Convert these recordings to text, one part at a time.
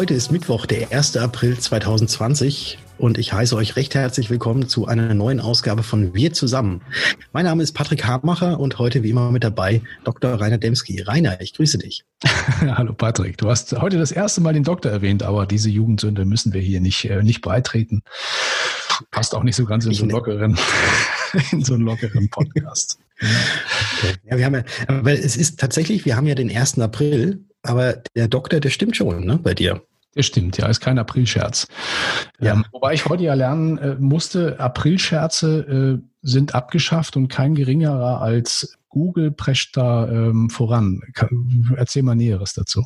Heute ist Mittwoch, der 1. April 2020 und ich heiße euch recht herzlich willkommen zu einer neuen Ausgabe von Wir zusammen. Mein Name ist Patrick Hamacher und heute wie immer mit dabei Dr. Rainer Demski. Rainer, ich grüße dich. Hallo Patrick, du hast heute das erste Mal den Doktor erwähnt, aber diese Jugendsünde müssen wir hier nicht, äh, nicht beitreten. Passt auch nicht so ganz in so einen lockeren, in so einen lockeren Podcast. Ja, wir haben ja, aber es ist tatsächlich, wir haben ja den 1. April aber der Doktor, der stimmt schon, ne, bei dir. Der stimmt, ja, ist kein Aprilscherz. Ja. Ähm, wobei ich heute ja lernen äh, musste, Aprilscherze äh, sind abgeschafft und kein geringerer als Google prescht da ähm, voran. Erzähl mal Näheres dazu.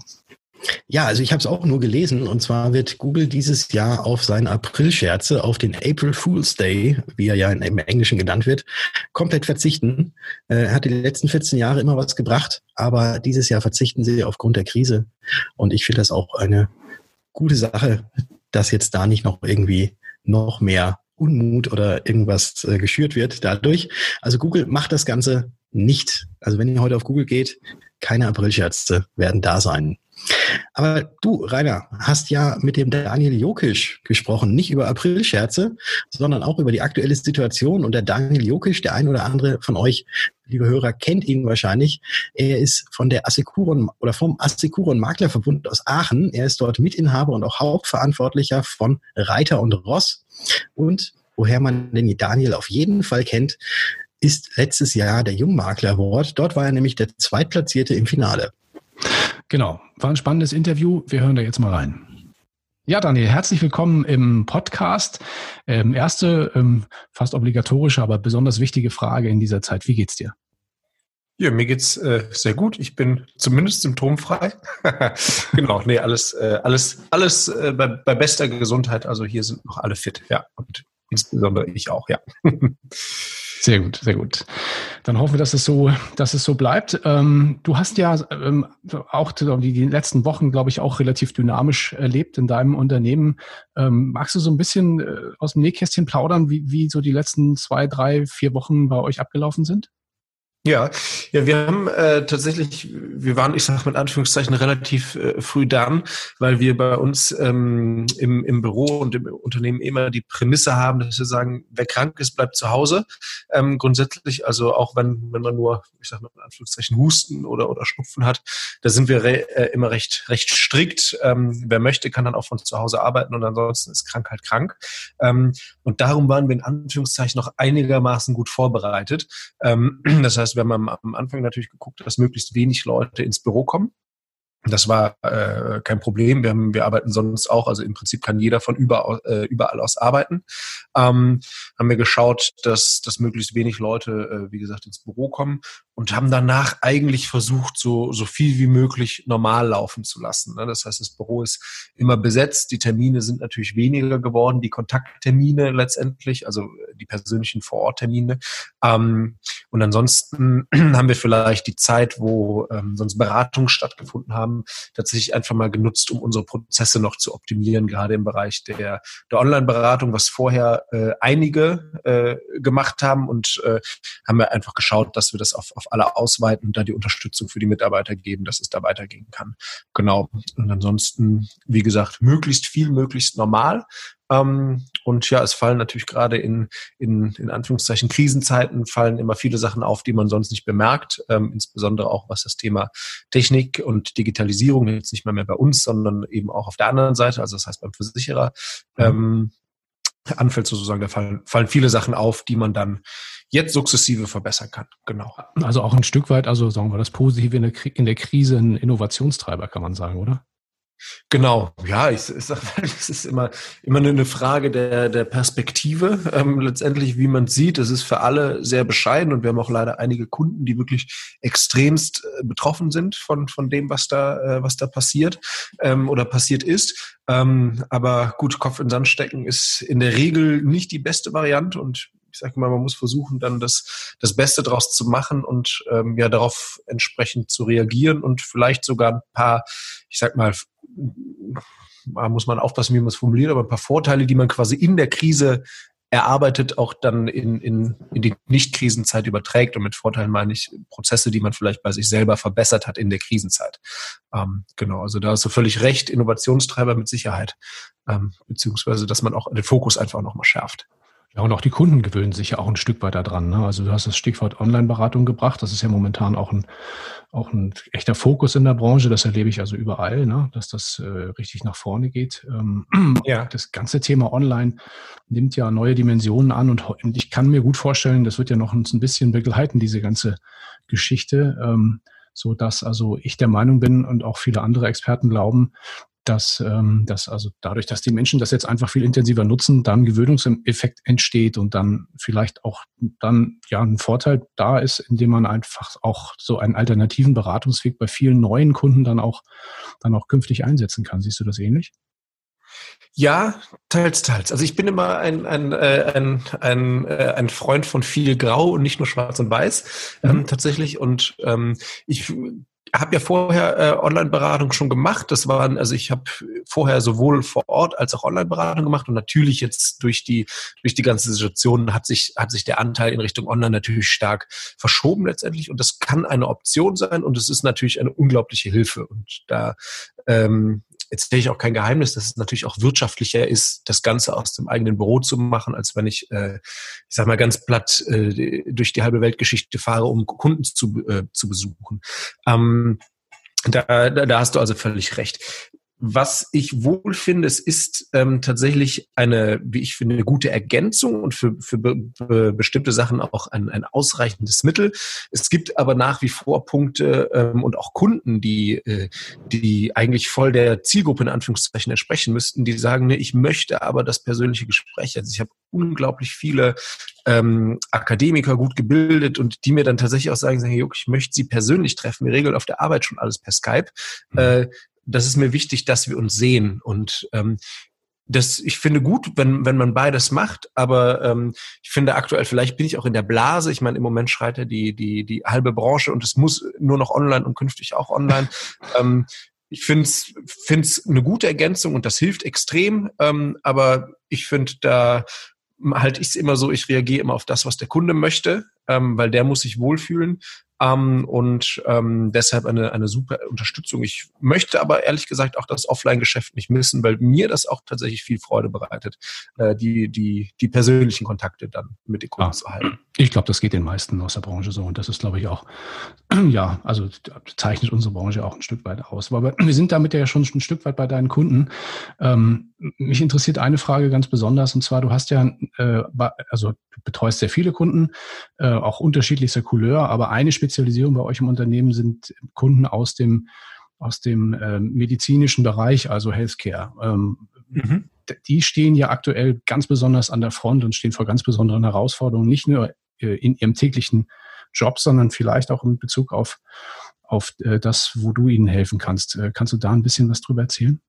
Ja, also ich habe es auch nur gelesen und zwar wird Google dieses Jahr auf seine April-Scherze, auf den April Fool's Day, wie er ja im Englischen genannt wird, komplett verzichten. Er äh, hat die letzten 14 Jahre immer was gebracht, aber dieses Jahr verzichten sie aufgrund der Krise und ich finde das auch eine gute Sache, dass jetzt da nicht noch irgendwie noch mehr Unmut oder irgendwas äh, geschürt wird dadurch. Also Google macht das Ganze nicht. Also wenn ihr heute auf Google geht, keine Aprilscherze werden da sein. Aber du, Rainer, hast ja mit dem Daniel Jokisch gesprochen, nicht über Aprilscherze, sondern auch über die aktuelle Situation. Und der Daniel Jokisch, der ein oder andere von euch, liebe Hörer, kennt ihn wahrscheinlich. Er ist von der Assekuron oder vom Assekuron Maklerverbund aus Aachen. Er ist dort Mitinhaber und auch Hauptverantwortlicher von Reiter und Ross. Und woher man den Daniel auf jeden Fall kennt, ist letztes Jahr der Jungmakler Award. Dort war er nämlich der Zweitplatzierte im Finale. Genau, war ein spannendes Interview. Wir hören da jetzt mal rein. Ja, Daniel, herzlich willkommen im Podcast. Ähm, erste, ähm, fast obligatorische, aber besonders wichtige Frage in dieser Zeit. Wie geht's dir? Ja, mir geht's äh, sehr gut. Ich bin zumindest symptomfrei. genau, nee, alles, äh, alles, alles äh, bei, bei bester Gesundheit. Also hier sind noch alle fit, ja. Und insbesondere ich auch, ja. Sehr gut, sehr gut. Dann hoffen wir, dass es so, dass es so bleibt. Ähm, du hast ja ähm, auch die, die letzten Wochen, glaube ich, auch relativ dynamisch erlebt in deinem Unternehmen. Ähm, magst du so ein bisschen äh, aus dem Nähkästchen plaudern, wie, wie so die letzten zwei, drei, vier Wochen bei euch abgelaufen sind? Ja, ja, wir haben äh, tatsächlich, wir waren, ich sage mit Anführungszeichen, relativ äh, früh dran, weil wir bei uns ähm, im, im Büro und im Unternehmen immer die Prämisse haben, dass wir sagen, wer krank ist, bleibt zu Hause. Ähm, grundsätzlich, also auch wenn, wenn man nur, ich sage mit Anführungszeichen, Husten oder, oder Schnupfen hat, da sind wir re, äh, immer recht, recht strikt. Ähm, wer möchte, kann dann auch von zu Hause arbeiten und ansonsten ist krank halt krank. Ähm, und darum waren wir in Anführungszeichen noch einigermaßen gut vorbereitet. Ähm, das heißt, wir haben am Anfang natürlich geguckt, dass möglichst wenig Leute ins Büro kommen. Das war äh, kein Problem. Wir, haben, wir arbeiten sonst auch, also im Prinzip kann jeder von überall, äh, überall aus arbeiten. Ähm, haben wir geschaut, dass, dass möglichst wenig Leute, äh, wie gesagt, ins Büro kommen und haben danach eigentlich versucht, so, so viel wie möglich normal laufen zu lassen. Ne? Das heißt, das Büro ist immer besetzt, die Termine sind natürlich weniger geworden, die Kontakttermine letztendlich, also die persönlichen Vororttermine. Ähm, und ansonsten haben wir vielleicht die Zeit, wo ähm, sonst Beratungen stattgefunden haben, tatsächlich einfach mal genutzt, um unsere Prozesse noch zu optimieren, gerade im Bereich der, der Online-Beratung, was vorher äh, einige äh, gemacht haben und äh, haben wir einfach geschaut, dass wir das auf auf alle ausweiten und da die Unterstützung für die Mitarbeiter geben, dass es da weitergehen kann. Genau. Und ansonsten, wie gesagt, möglichst viel, möglichst normal. Ähm, und ja, es fallen natürlich gerade in, in, in Anführungszeichen Krisenzeiten fallen immer viele Sachen auf, die man sonst nicht bemerkt, ähm, insbesondere auch was das Thema Technik und Digitalisierung jetzt nicht mehr, mehr bei uns, sondern eben auch auf der anderen Seite, also das heißt beim Versicherer. Mhm. Ähm, anfällt sozusagen, da fallen, fallen viele Sachen auf, die man dann jetzt sukzessive verbessern kann. Genau. Also auch ein Stück weit, also sagen wir das Positive in der, in der Krise, ein Innovationstreiber, kann man sagen, oder? Genau, ja, ich, ich sage, das ist immer, immer eine Frage der, der Perspektive. Ähm, letztendlich, wie man sieht, es ist für alle sehr bescheiden und wir haben auch leider einige Kunden, die wirklich extremst äh, betroffen sind von, von dem, was da, äh, was da passiert ähm, oder passiert ist. Ähm, aber gut, Kopf in Sand stecken ist in der Regel nicht die beste Variante und ich sage mal, man muss versuchen, dann das, das Beste draus zu machen und ähm, ja darauf entsprechend zu reagieren und vielleicht sogar ein paar, ich sag mal, muss man aufpassen, wie man es formuliert, aber ein paar Vorteile, die man quasi in der Krise erarbeitet auch dann in, in, in die Nicht-Krisenzeit überträgt. Und mit Vorteilen meine ich Prozesse, die man vielleicht bei sich selber verbessert hat in der Krisenzeit. Ähm, genau, also da hast du völlig recht, Innovationstreiber mit Sicherheit. Ähm, beziehungsweise, dass man auch den Fokus einfach nochmal schärft. Ja, und auch die Kunden gewöhnen sich ja auch ein Stück weiter dran. Ne? Also du hast das Stichwort Online-Beratung gebracht. Das ist ja momentan auch ein, auch ein echter Fokus in der Branche. Das erlebe ich also überall, ne? dass das äh, richtig nach vorne geht. Ähm, ja. Das ganze Thema Online nimmt ja neue Dimensionen an und ich kann mir gut vorstellen, das wird ja noch uns ein bisschen begleiten, diese ganze Geschichte. Ähm, so dass also ich der Meinung bin und auch viele andere Experten glauben, dass, ähm, dass also dadurch, dass die Menschen das jetzt einfach viel intensiver nutzen, dann Gewöhnungseffekt entsteht und dann vielleicht auch dann ja ein Vorteil da ist, indem man einfach auch so einen alternativen Beratungsweg bei vielen neuen Kunden dann auch dann auch künftig einsetzen kann. Siehst du das ähnlich? Ja, teils, teils. Also ich bin immer ein, ein, äh, ein, ein, äh, ein Freund von viel Grau und nicht nur Schwarz und Weiß ähm, mhm. tatsächlich. Und ähm, ich habe ja vorher äh, Online-Beratung schon gemacht. Das waren, also ich habe vorher sowohl vor Ort als auch Online-Beratung gemacht. Und natürlich jetzt durch die durch die ganze Situation hat sich hat sich der Anteil in Richtung Online natürlich stark verschoben letztendlich. Und das kann eine Option sein. Und es ist natürlich eine unglaubliche Hilfe. Und da ähm, erzähle ich auch kein Geheimnis, dass es natürlich auch wirtschaftlicher ist, das Ganze aus dem eigenen Büro zu machen, als wenn ich, äh, ich sag mal ganz platt, äh, durch die halbe Weltgeschichte fahre, um Kunden zu, äh, zu besuchen. Ähm, da, da, da hast du also völlig recht. Was ich wohl finde, es ist ähm, tatsächlich eine, wie ich finde, eine gute Ergänzung und für, für be, be, bestimmte Sachen auch ein, ein ausreichendes Mittel. Es gibt aber nach wie vor Punkte ähm, und auch Kunden, die, äh, die eigentlich voll der Zielgruppe in Anführungszeichen entsprechen müssten, die sagen, ne, ich möchte aber das persönliche Gespräch. Also ich habe unglaublich viele ähm, Akademiker gut gebildet und die mir dann tatsächlich auch sagen, sagen ich möchte sie persönlich treffen. Wir regeln auf der Arbeit schon alles per Skype. Mhm. Äh, das ist mir wichtig, dass wir uns sehen. Und ähm, das, ich finde gut, wenn, wenn man beides macht, aber ähm, ich finde aktuell, vielleicht bin ich auch in der Blase. Ich meine, im Moment schreit ja die, die, die halbe Branche und es muss nur noch online und künftig auch online. ähm, ich finde es eine gute Ergänzung und das hilft extrem, ähm, aber ich finde, da halte ich es immer so, ich reagiere immer auf das, was der Kunde möchte, ähm, weil der muss sich wohlfühlen. Ähm, und ähm, deshalb eine, eine super Unterstützung. Ich möchte aber ehrlich gesagt auch das Offline-Geschäft nicht missen, weil mir das auch tatsächlich viel Freude bereitet, äh, die, die, die persönlichen Kontakte dann mit den Kunden ah, zu halten. Ich glaube, das geht den meisten aus der Branche so und das ist, glaube ich, auch, ja, also zeichnet unsere Branche auch ein Stück weit aus. Aber wir sind damit ja schon ein Stück weit bei deinen Kunden. Ähm, mich interessiert eine Frage ganz besonders und zwar, du hast ja, äh, also du betreust sehr viele Kunden, äh, auch unterschiedlichster Couleur, aber eine Spezialisierung bei euch im Unternehmen sind Kunden aus dem aus dem äh, medizinischen Bereich, also Healthcare. Ähm, mhm. Die stehen ja aktuell ganz besonders an der Front und stehen vor ganz besonderen Herausforderungen, nicht nur äh, in ihrem täglichen Job, sondern vielleicht auch in Bezug auf, auf äh, das, wo du ihnen helfen kannst. Äh, kannst du da ein bisschen was drüber erzählen?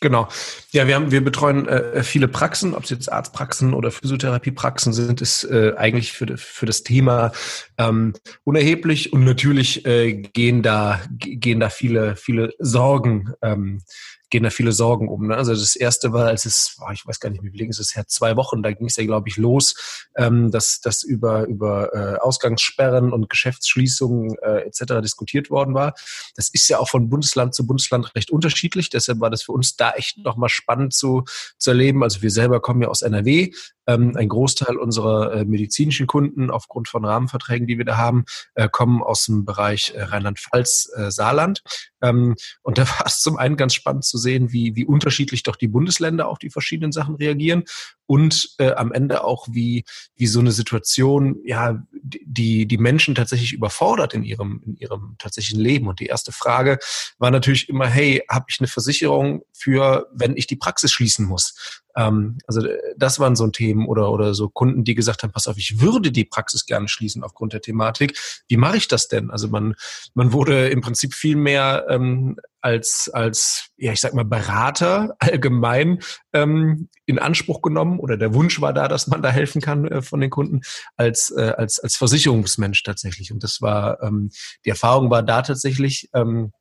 Genau. Ja, wir haben, wir betreuen äh, viele Praxen, ob es jetzt Arztpraxen oder Physiotherapiepraxen sind, ist äh, eigentlich für, für das Thema ähm, unerheblich und natürlich äh, gehen da gehen da viele viele Sorgen ähm, gehen da viele Sorgen um. Ne? Also das erste war, als es, oh, ich weiß gar nicht, wie lange ist es her, zwei Wochen, da ging es ja, glaube ich, los, ähm, dass das über, über äh, Ausgangssperren und Geschäftsschließungen äh, etc. diskutiert worden war. Das ist ja auch von Bundesland zu Bundesland recht unterschiedlich. Deshalb war das für uns da echt nochmal spannend zu, zu erleben. Also wir selber kommen ja aus NRW. Ähm, ein Großteil unserer äh, medizinischen Kunden aufgrund von Rahmenverträgen, die wir da haben, äh, kommen aus dem Bereich äh, Rheinland-Pfalz, äh, Saarland. Ähm, und da war es zum einen ganz spannend zu sehen, wie, wie unterschiedlich doch die Bundesländer auf die verschiedenen Sachen reagieren und äh, am Ende auch, wie, wie so eine Situation, ja, die, die Menschen tatsächlich überfordert in ihrem, in ihrem tatsächlichen Leben. Und die erste Frage war natürlich immer, hey, habe ich eine Versicherung für, wenn ich die Praxis schließen muss? Ähm, also äh, das waren so Themen oder, oder so Kunden, die gesagt haben, pass auf, ich würde die Praxis gerne schließen aufgrund der Thematik. Wie mache ich das denn? Also man, man wurde im Prinzip viel mehr ähm, als, als, ja, ich sag mal, Berater allgemein ähm, in Anspruch genommen oder der Wunsch war da, dass man da helfen kann äh, von den Kunden, als, äh, als, als Versicherungsmensch tatsächlich. Und das war, ähm, die Erfahrung war da tatsächlich, ähm,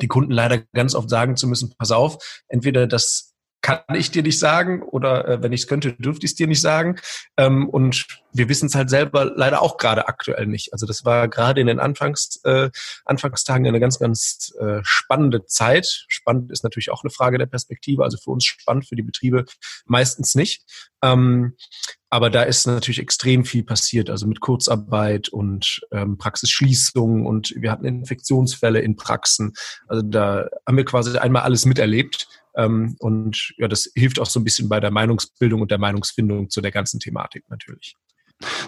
die Kunden leider ganz oft sagen zu müssen, pass auf, entweder das kann ich dir nicht sagen oder äh, wenn ich es könnte, dürfte ich es dir nicht sagen. Ähm, und wir wissen es halt selber leider auch gerade aktuell nicht. Also das war gerade in den Anfangs, äh, Anfangstagen eine ganz, ganz äh, spannende Zeit. Spannend ist natürlich auch eine Frage der Perspektive. Also für uns spannend, für die Betriebe meistens nicht. Ähm, aber da ist natürlich extrem viel passiert, also mit Kurzarbeit und ähm, Praxisschließungen und wir hatten Infektionsfälle in Praxen. Also da haben wir quasi einmal alles miterlebt. Ähm, und ja, das hilft auch so ein bisschen bei der Meinungsbildung und der Meinungsfindung zu der ganzen Thematik natürlich.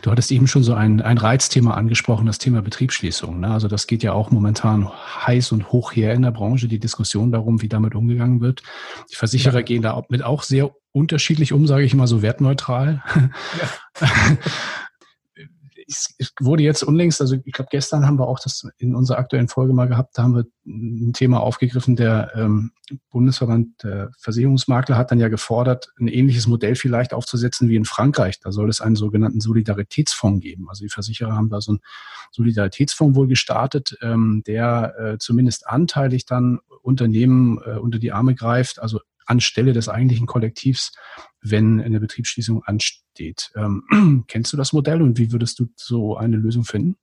Du hattest eben schon so ein, ein Reizthema angesprochen, das Thema Betriebsschließung. Ne? Also das geht ja auch momentan heiß und hoch her in der Branche, die Diskussion darum, wie damit umgegangen wird. Die Versicherer ja. gehen da mit auch sehr unterschiedlich um, sage ich mal so wertneutral. Ja. es wurde jetzt unlängst, also ich glaube, gestern haben wir auch das in unserer aktuellen Folge mal gehabt, da haben wir ein Thema aufgegriffen, der ähm, Bundesverband der Versicherungsmakler hat dann ja gefordert, ein ähnliches Modell vielleicht aufzusetzen wie in Frankreich. Da soll es einen sogenannten Solidaritätsfonds geben. Also die Versicherer haben da so einen Solidaritätsfonds wohl gestartet, ähm, der äh, zumindest anteilig dann Unternehmen äh, unter die Arme greift, also anstelle des eigentlichen Kollektivs, wenn eine Betriebsschließung ansteht. Ähm, kennst du das Modell und wie würdest du so eine Lösung finden?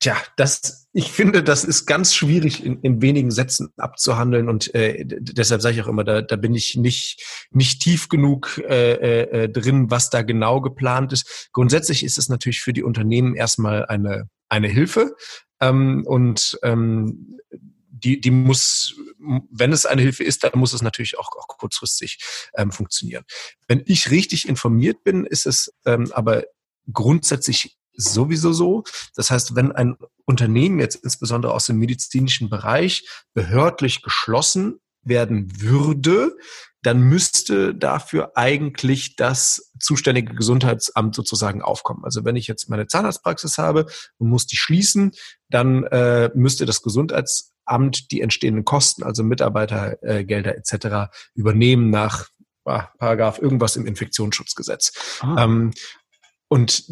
Tja, das, ich finde, das ist ganz schwierig in, in wenigen Sätzen abzuhandeln und äh, deshalb sage ich auch immer, da, da bin ich nicht, nicht tief genug äh, äh, drin, was da genau geplant ist. Grundsätzlich ist es natürlich für die Unternehmen erstmal eine, eine Hilfe ähm, und ähm, die, die muss, wenn es eine Hilfe ist, dann muss es natürlich auch, auch kurzfristig ähm, funktionieren. Wenn ich richtig informiert bin, ist es ähm, aber grundsätzlich sowieso so. Das heißt, wenn ein Unternehmen jetzt insbesondere aus dem medizinischen Bereich behördlich geschlossen werden würde, dann müsste dafür eigentlich das zuständige Gesundheitsamt sozusagen aufkommen. Also wenn ich jetzt meine Zahnarztpraxis habe und muss die schließen, dann äh, müsste das Gesundheitsamt die entstehenden Kosten, also Mitarbeitergelder etc. übernehmen nach ah, Paragraph irgendwas im Infektionsschutzgesetz. Ah. Ähm, und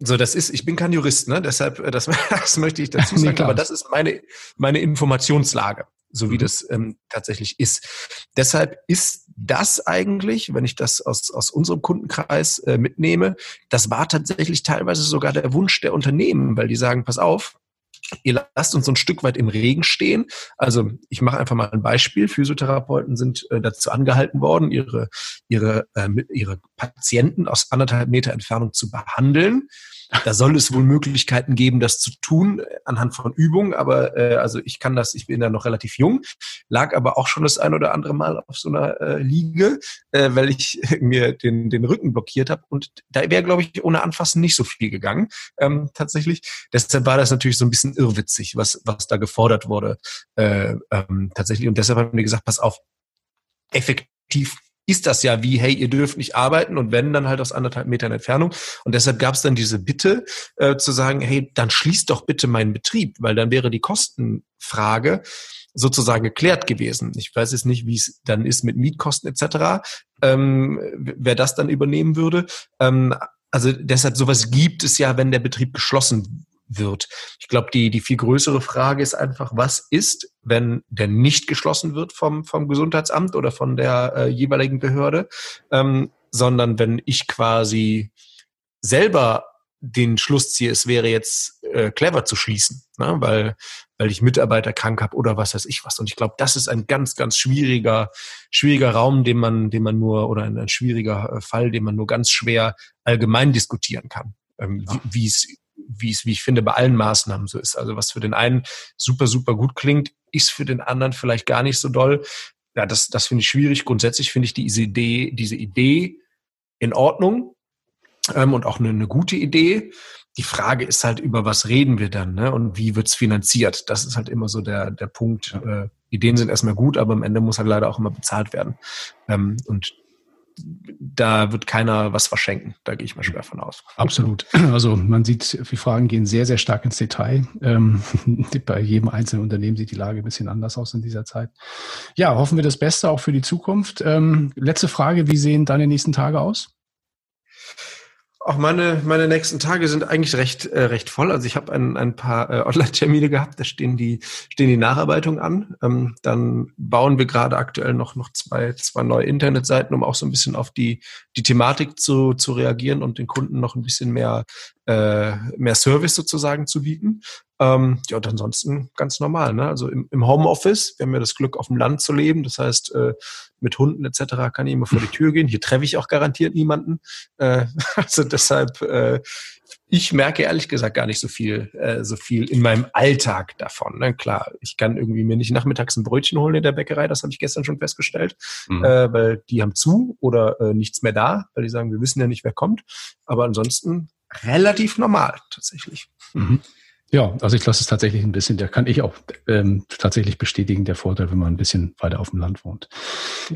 so, das ist, ich bin kein Jurist, ne? Deshalb, äh, das, das möchte ich dazu sagen, nee, aber das ist meine, meine Informationslage so wie mhm. das ähm, tatsächlich ist. Deshalb ist das eigentlich, wenn ich das aus, aus unserem Kundenkreis äh, mitnehme, das war tatsächlich teilweise sogar der Wunsch der Unternehmen, weil die sagen, pass auf, ihr lasst uns so ein Stück weit im Regen stehen. Also ich mache einfach mal ein Beispiel. Physiotherapeuten sind äh, dazu angehalten worden, ihre, ihre, äh, ihre Patienten aus anderthalb Meter Entfernung zu behandeln. Da soll es wohl Möglichkeiten geben, das zu tun äh, anhand von Übungen, aber äh, also ich kann das, ich bin da noch relativ jung, lag aber auch schon das ein oder andere Mal auf so einer äh, Liege, äh, weil ich mir den, den Rücken blockiert habe und da wäre, glaube ich, ohne Anfassen nicht so viel gegangen, ähm, tatsächlich. Deshalb war das natürlich so ein bisschen irrwitzig, was, was da gefordert wurde äh, ähm, tatsächlich. Und deshalb haben wir gesagt, pass auf, effektiv ist das ja wie, hey, ihr dürft nicht arbeiten und wenn, dann halt aus anderthalb Metern Entfernung. Und deshalb gab es dann diese Bitte äh, zu sagen, hey, dann schließt doch bitte meinen Betrieb, weil dann wäre die Kostenfrage sozusagen geklärt gewesen. Ich weiß jetzt nicht, wie es dann ist mit Mietkosten etc., ähm, wer das dann übernehmen würde. Ähm, also deshalb sowas gibt es ja, wenn der Betrieb geschlossen wird. Ich glaube, die, die viel größere Frage ist einfach, was ist, wenn der nicht geschlossen wird vom, vom Gesundheitsamt oder von der äh, jeweiligen Behörde, ähm, sondern wenn ich quasi selber den Schluss ziehe, es wäre jetzt äh, clever zu schließen, ne? weil, weil ich Mitarbeiter krank habe oder was weiß ich was. Und ich glaube, das ist ein ganz, ganz schwieriger, schwieriger Raum, den man, den man nur, oder ein, ein schwieriger äh, Fall, den man nur ganz schwer allgemein diskutieren kann. Ähm, ja. wie es wie es, wie ich finde, bei allen Maßnahmen so ist. Also was für den einen super, super gut klingt, ist für den anderen vielleicht gar nicht so doll. Ja, das, das finde ich schwierig. Grundsätzlich finde ich diese Idee, diese Idee in Ordnung ähm, und auch eine, eine gute Idee. Die Frage ist halt, über was reden wir dann ne? und wie wird's finanziert? Das ist halt immer so der, der Punkt. Äh, Ideen sind erstmal gut, aber am Ende muss halt leider auch immer bezahlt werden. Ähm, und da wird keiner was verschenken. Da gehe ich mal schwer von aus. Absolut. Also man sieht, die Fragen gehen sehr, sehr stark ins Detail. Ähm, bei jedem einzelnen Unternehmen sieht die Lage ein bisschen anders aus in dieser Zeit. Ja, hoffen wir das Beste auch für die Zukunft. Ähm, letzte Frage, wie sehen deine nächsten Tage aus? Auch meine, meine nächsten Tage sind eigentlich recht, äh, recht voll. Also ich habe ein, ein paar äh, Online-Termine gehabt, da stehen die, stehen die Nacharbeitungen an. Ähm, dann bauen wir gerade aktuell noch, noch zwei, zwei neue Internetseiten, um auch so ein bisschen auf die, die Thematik zu, zu reagieren und den Kunden noch ein bisschen mehr, äh, mehr Service sozusagen zu bieten. Ähm, ja, und ansonsten ganz normal. Ne? Also im, im Homeoffice, wir haben ja das Glück, auf dem Land zu leben. Das heißt, äh, mit Hunden etc. kann ich immer vor die Tür gehen. Hier treffe ich auch garantiert niemanden. Äh, also deshalb, äh, ich merke ehrlich gesagt gar nicht so viel, äh, so viel in meinem Alltag davon. Ne? Klar, ich kann irgendwie mir nicht nachmittags ein Brötchen holen in der Bäckerei, das habe ich gestern schon festgestellt, mhm. äh, weil die haben zu oder äh, nichts mehr da, weil die sagen, wir wissen ja nicht, wer kommt. Aber ansonsten relativ normal tatsächlich. Mhm. Ja, also ich lasse es tatsächlich ein bisschen, da kann ich auch ähm, tatsächlich bestätigen, der Vorteil, wenn man ein bisschen weiter auf dem Land wohnt.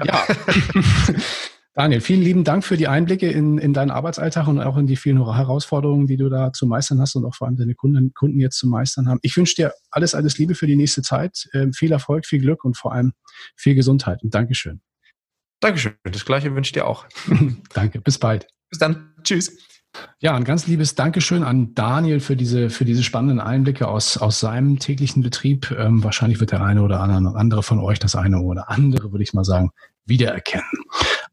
Ja. Daniel, vielen lieben Dank für die Einblicke in, in deinen Arbeitsalltag und auch in die vielen Herausforderungen, die du da zu meistern hast und auch vor allem deine Kunden, Kunden jetzt zu meistern haben. Ich wünsche dir alles, alles Liebe für die nächste Zeit, ähm, viel Erfolg, viel Glück und vor allem viel Gesundheit und Dankeschön. Dankeschön. Das gleiche wünsche ich dir auch. Danke. Bis bald. Bis dann. Tschüss. Ja, ein ganz liebes Dankeschön an Daniel für diese, für diese spannenden Einblicke aus, aus seinem täglichen Betrieb. Ähm, wahrscheinlich wird der eine oder andere von euch das eine oder andere, würde ich mal sagen, wiedererkennen.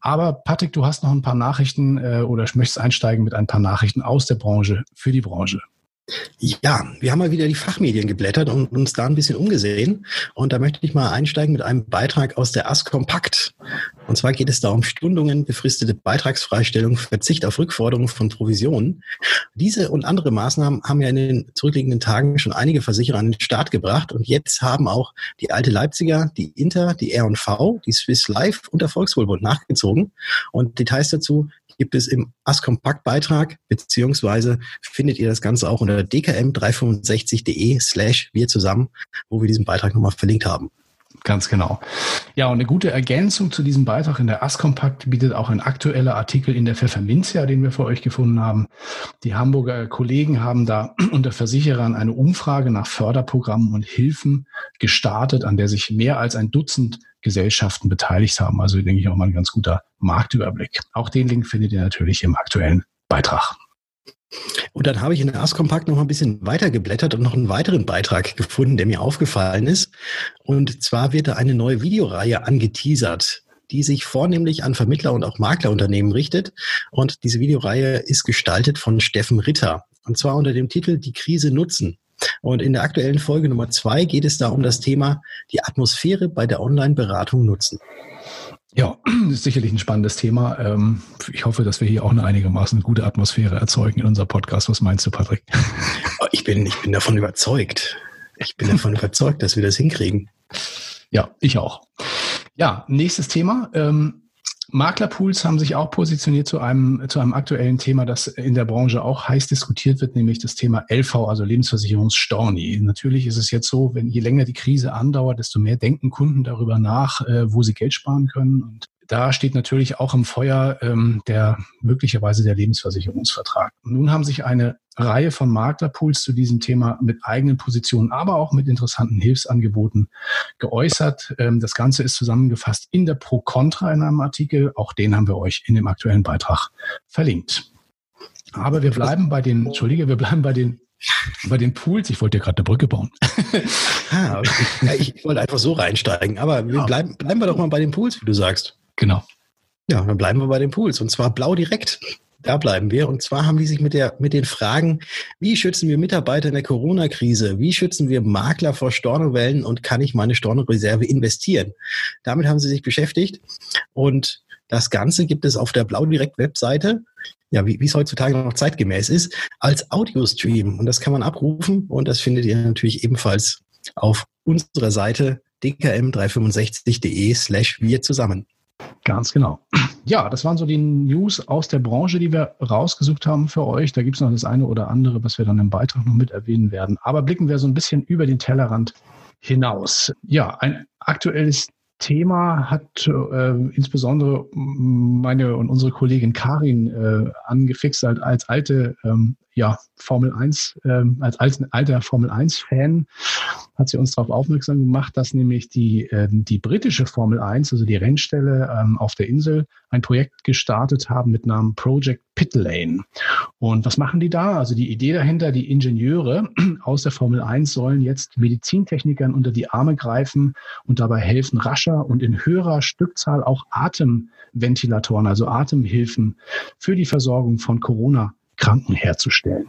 Aber Patrick, du hast noch ein paar Nachrichten äh, oder möchtest einsteigen mit ein paar Nachrichten aus der Branche für die Branche. Ja, wir haben mal wieder die Fachmedien geblättert und uns da ein bisschen umgesehen. Und da möchte ich mal einsteigen mit einem Beitrag aus der AS Kompakt. Und zwar geht es da um Stundungen, befristete Beitragsfreistellung, Verzicht auf Rückforderung von Provisionen. Diese und andere Maßnahmen haben ja in den zurückliegenden Tagen schon einige Versicherer an den Start gebracht. Und jetzt haben auch die alte Leipziger, die Inter, die R&V, die Swiss Life und der Volkswohlbund nachgezogen. Und Details dazu gibt es im AS-Kompakt-Beitrag, beziehungsweise findet ihr das Ganze auch unter dkm365.de slash wir zusammen, wo wir diesen Beitrag nochmal verlinkt haben. Ganz genau. Ja, und eine gute Ergänzung zu diesem Beitrag in der AS-Kompakt bietet auch ein aktueller Artikel in der Pfefferminzia, den wir für euch gefunden haben. Die Hamburger Kollegen haben da unter Versicherern eine Umfrage nach Förderprogrammen und Hilfen gestartet, an der sich mehr als ein Dutzend Gesellschaften beteiligt haben. Also denke ich auch mal ein ganz guter Marktüberblick. Auch den Link findet ihr natürlich im aktuellen Beitrag. Und dann habe ich in der Askompakt noch mal ein bisschen weiter geblättert und noch einen weiteren Beitrag gefunden, der mir aufgefallen ist. Und zwar wird da eine neue Videoreihe angeteasert, die sich vornehmlich an Vermittler und auch Maklerunternehmen richtet. Und diese Videoreihe ist gestaltet von Steffen Ritter. Und zwar unter dem Titel Die Krise nutzen. Und in der aktuellen Folge Nummer zwei geht es da um das Thema die Atmosphäre bei der Online-Beratung nutzen. Ja, ist sicherlich ein spannendes Thema. Ähm, ich hoffe, dass wir hier auch eine einigermaßen gute Atmosphäre erzeugen in unserem Podcast. Was meinst du, Patrick? Oh, ich bin, ich bin davon überzeugt. Ich bin davon überzeugt, dass wir das hinkriegen. Ja, ich auch. Ja, nächstes Thema. Ähm, Maklerpools haben sich auch positioniert zu einem, zu einem aktuellen Thema, das in der Branche auch heiß diskutiert wird, nämlich das Thema LV, also Lebensversicherungsstorni. Natürlich ist es jetzt so, wenn je länger die Krise andauert, desto mehr denken Kunden darüber nach, äh, wo sie Geld sparen können. Und da steht natürlich auch im Feuer ähm, der möglicherweise der Lebensversicherungsvertrag. Nun haben sich eine Reihe von Maklerpools zu diesem Thema mit eigenen Positionen, aber auch mit interessanten Hilfsangeboten geäußert. Ähm, das Ganze ist zusammengefasst in der Pro Contra in einem Artikel. Auch den haben wir euch in dem aktuellen Beitrag verlinkt. Aber wir bleiben bei den, Entschuldige, wir bleiben bei den bei den Pools, ich wollte ja gerade eine Brücke bauen. ah, ja, ich wollte einfach so reinsteigen, aber wir bleiben, bleiben wir doch mal bei den Pools, wie du sagst. Genau. Ja, dann bleiben wir bei den Pools und zwar blau direkt. Da bleiben wir. Und zwar haben die sich mit, der, mit den Fragen, wie schützen wir Mitarbeiter in der Corona-Krise? Wie schützen wir Makler vor Stornowellen und kann ich meine Stornoreserve investieren? Damit haben sie sich beschäftigt. Und das Ganze gibt es auf der Blau Direkt Webseite, ja, wie es heutzutage noch zeitgemäß ist, als Audio-Stream. Und das kann man abrufen und das findet ihr natürlich ebenfalls auf unserer Seite dkm365.de slash wir zusammen. Ganz genau. Ja, das waren so die News aus der Branche, die wir rausgesucht haben für euch. Da gibt es noch das eine oder andere, was wir dann im Beitrag noch mit erwähnen werden. Aber blicken wir so ein bisschen über den Tellerrand hinaus. Ja, ein aktuelles Thema hat äh, insbesondere meine und unsere Kollegin Karin äh, angefixt als, als alte ähm, ja, Formel 1, ähm, als alter Formel 1 Fan hat sie uns darauf aufmerksam gemacht, dass nämlich die, äh, die britische Formel 1, also die Rennstelle ähm, auf der Insel, ein Projekt gestartet haben mit Namen Project Pit Lane. Und was machen die da? Also die Idee dahinter, die Ingenieure aus der Formel 1 sollen jetzt Medizintechnikern unter die Arme greifen und dabei helfen, rascher und in höherer Stückzahl auch Atemventilatoren, also Atemhilfen für die Versorgung von Corona Kranken herzustellen.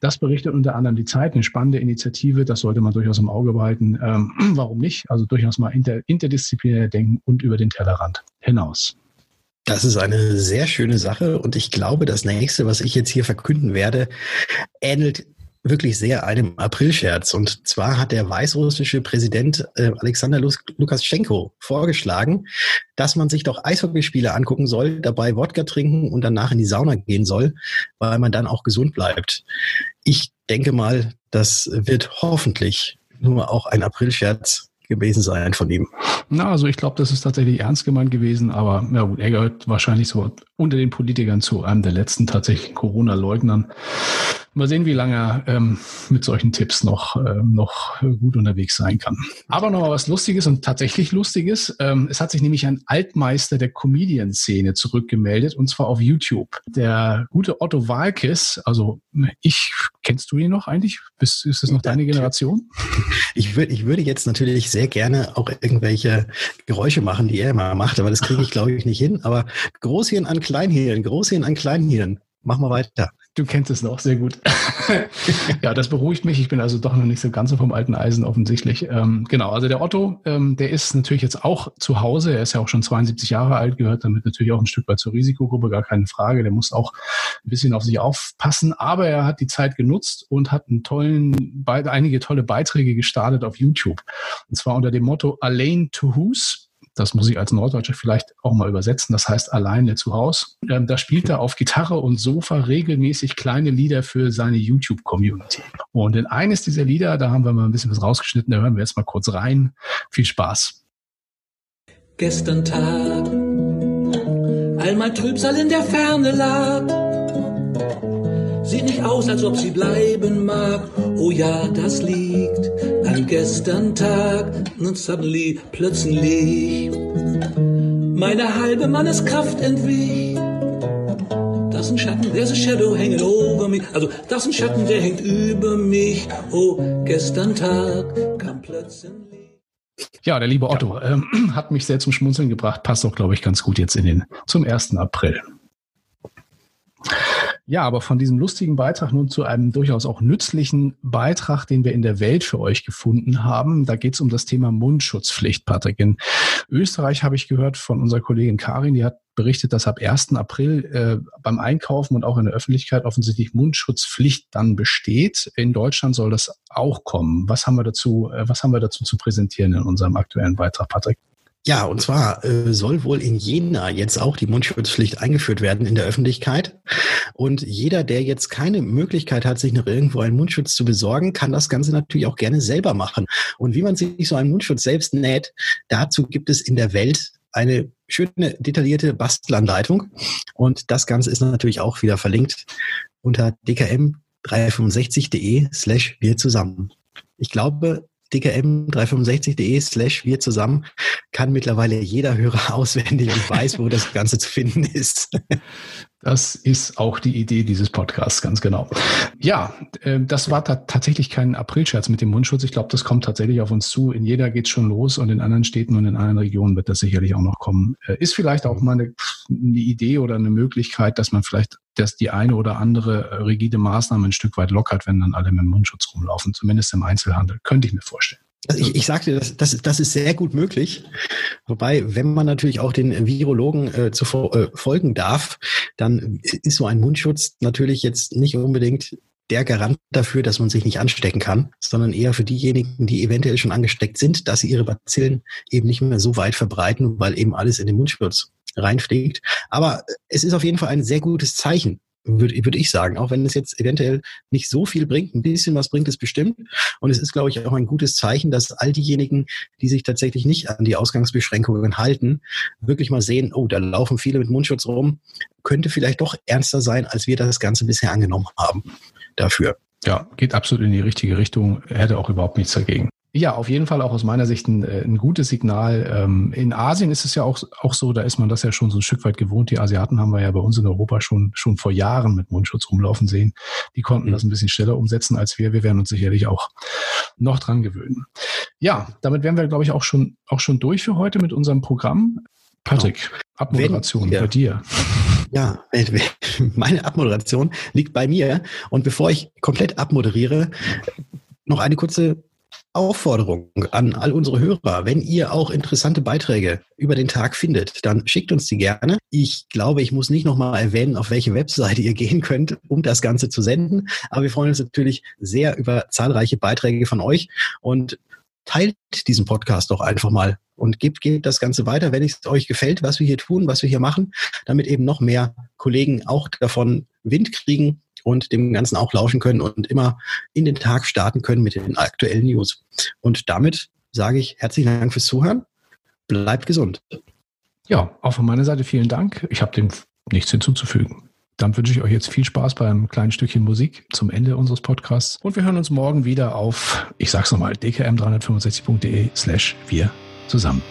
Das berichtet unter anderem die Zeit, eine spannende Initiative, das sollte man durchaus im Auge behalten. Ähm, warum nicht? Also durchaus mal inter, interdisziplinär denken und über den Tellerrand hinaus. Das ist eine sehr schöne Sache und ich glaube, das nächste, was ich jetzt hier verkünden werde, ähnelt wirklich sehr einem Aprilscherz. Und zwar hat der weißrussische Präsident äh, Alexander Lukaschenko vorgeschlagen, dass man sich doch Eishockeyspiele angucken soll, dabei Wodka trinken und danach in die Sauna gehen soll, weil man dann auch gesund bleibt. Ich denke mal, das wird hoffentlich nur auch ein Aprilscherz gewesen sein von ihm. Na, also ich glaube, das ist tatsächlich ernst gemeint gewesen, aber ja gut, er gehört wahrscheinlich so unter den Politikern zu einem der letzten tatsächlich Corona-Leugnern. Mal sehen, wie lange er ähm, mit solchen Tipps noch, ähm, noch gut unterwegs sein kann. Aber noch mal was Lustiges und tatsächlich Lustiges. Ähm, es hat sich nämlich ein Altmeister der Comedian-Szene zurückgemeldet und zwar auf YouTube. Der gute Otto Walkes, also ich, kennst du ihn noch eigentlich? Bist, ist das noch deine Generation? Ich, würde ich würde jetzt natürlich sehr gerne auch irgendwelche Geräusche machen, die er immer macht, aber das kriege ich, glaube ich, nicht hin. Aber Großhirn an Kleinhirn, Großhirn an Kleinhirn. Machen wir weiter. Du kennst es noch, sehr gut. ja, das beruhigt mich. Ich bin also doch noch nicht so ganz so vom alten Eisen offensichtlich. Ähm, genau, also der Otto, ähm, der ist natürlich jetzt auch zu Hause. Er ist ja auch schon 72 Jahre alt, gehört damit natürlich auch ein Stück weit zur Risikogruppe, gar keine Frage. Der muss auch ein bisschen auf sich aufpassen. Aber er hat die Zeit genutzt und hat einen tollen, einige tolle Beiträge gestartet auf YouTube. Und zwar unter dem Motto Alain to Who's das muss ich als Norddeutscher vielleicht auch mal übersetzen. Das heißt alleine zu Hause. Ähm, da spielt er auf Gitarre und Sofa regelmäßig kleine Lieder für seine YouTube-Community. Und in eines dieser Lieder, da haben wir mal ein bisschen was rausgeschnitten, da hören wir jetzt mal kurz rein. Viel Spaß. Gestern Tag, all mein Trübsal in der Ferne lag. Sieht nicht aus, als ob sie bleiben mag. Oh ja, das liegt an gestern Tag. Und suddenly, plötzlich, meine halbe Manneskraft entwich. Das ist ein Schatten, there's a shadow hanging over me. Also, das ist ein Schatten, der hängt über mich. Oh, gestern Tag kam plötzlich. Ja, der liebe Otto ja. ähm, hat mich sehr zum Schmunzeln gebracht. Passt auch, glaube ich, ganz gut jetzt in den zum 1. April. Ja, aber von diesem lustigen Beitrag nun zu einem durchaus auch nützlichen Beitrag, den wir in der Welt für euch gefunden haben. Da geht es um das Thema Mundschutzpflicht, Patrick. In Österreich habe ich gehört von unserer Kollegin Karin, die hat berichtet, dass ab 1. April äh, beim Einkaufen und auch in der Öffentlichkeit offensichtlich Mundschutzpflicht dann besteht. In Deutschland soll das auch kommen. Was haben wir dazu, äh, was haben wir dazu zu präsentieren in unserem aktuellen Beitrag, Patrick? Ja, und zwar äh, soll wohl in Jena jetzt auch die Mundschutzpflicht eingeführt werden in der Öffentlichkeit. Und jeder, der jetzt keine Möglichkeit hat, sich noch irgendwo einen Mundschutz zu besorgen, kann das Ganze natürlich auch gerne selber machen. Und wie man sich so einen Mundschutz selbst näht, dazu gibt es in der Welt eine schöne detaillierte Bastelanleitung. Und das Ganze ist natürlich auch wieder verlinkt unter dkm365.de slash wir zusammen. Ich glaube, dkm365.de slash wir zusammen kann mittlerweile jeder Hörer auswendig und weiß, wo das Ganze zu finden ist. Das ist auch die Idee dieses Podcasts, ganz genau. Ja, äh, das war tatsächlich kein Aprilscherz mit dem Mundschutz. Ich glaube, das kommt tatsächlich auf uns zu. In jeder geht es schon los und in anderen Städten und in anderen Regionen wird das sicherlich auch noch kommen. Äh, ist vielleicht auch mal eine, eine Idee oder eine Möglichkeit, dass man vielleicht dass die eine oder andere äh, rigide Maßnahme ein Stück weit lockert, wenn dann alle mit Mundschutz rumlaufen, zumindest im Einzelhandel. Könnte ich mir vorstellen. Also ich, ich sagte, das, das, das ist sehr gut möglich. Wobei, wenn man natürlich auch den Virologen äh, zu äh, folgen darf, dann ist so ein Mundschutz natürlich jetzt nicht unbedingt der Garant dafür, dass man sich nicht anstecken kann, sondern eher für diejenigen, die eventuell schon angesteckt sind, dass sie ihre Bazillen eben nicht mehr so weit verbreiten, weil eben alles in den Mundschutz reinfliegt. Aber es ist auf jeden Fall ein sehr gutes Zeichen, würde würd ich sagen, auch wenn es jetzt eventuell nicht so viel bringt, ein bisschen was bringt es bestimmt. Und es ist, glaube ich, auch ein gutes Zeichen, dass all diejenigen, die sich tatsächlich nicht an die Ausgangsbeschränkungen halten, wirklich mal sehen, oh, da laufen viele mit Mundschutz rum, könnte vielleicht doch ernster sein, als wir das Ganze bisher angenommen haben dafür. Ja, geht absolut in die richtige Richtung, hätte auch überhaupt nichts dagegen. Ja, auf jeden Fall auch aus meiner Sicht ein, äh, ein gutes Signal. Ähm, in Asien ist es ja auch, auch so, da ist man das ja schon so ein Stück weit gewohnt. Die Asiaten haben wir ja bei uns in Europa schon, schon vor Jahren mit Mundschutz rumlaufen sehen. Die konnten mhm. das ein bisschen schneller umsetzen als wir. Wir werden uns sicherlich auch noch dran gewöhnen. Ja, damit wären wir, glaube ich, auch schon, auch schon durch für heute mit unserem Programm. Patrick, genau. Abmoderation Wenn, bei dir. Ja, meine Abmoderation liegt bei mir. Und bevor ich komplett abmoderiere, noch eine kurze Aufforderung an all unsere Hörer. Wenn ihr auch interessante Beiträge über den Tag findet, dann schickt uns die gerne. Ich glaube, ich muss nicht nochmal erwähnen, auf welche Webseite ihr gehen könnt, um das Ganze zu senden. Aber wir freuen uns natürlich sehr über zahlreiche Beiträge von euch und teilt diesen Podcast doch einfach mal und gebt, gebt das Ganze weiter, wenn es euch gefällt, was wir hier tun, was wir hier machen, damit eben noch mehr Kollegen auch davon Wind kriegen und dem Ganzen auch lauschen können und immer in den Tag starten können mit den aktuellen News. Und damit sage ich herzlichen Dank fürs Zuhören. Bleibt gesund. Ja, auch von meiner Seite vielen Dank. Ich habe dem nichts hinzuzufügen. Dann wünsche ich euch jetzt viel Spaß beim kleinen Stückchen Musik zum Ende unseres Podcasts. Und wir hören uns morgen wieder auf, ich sag's nochmal, dkm365.de slash wir zusammen.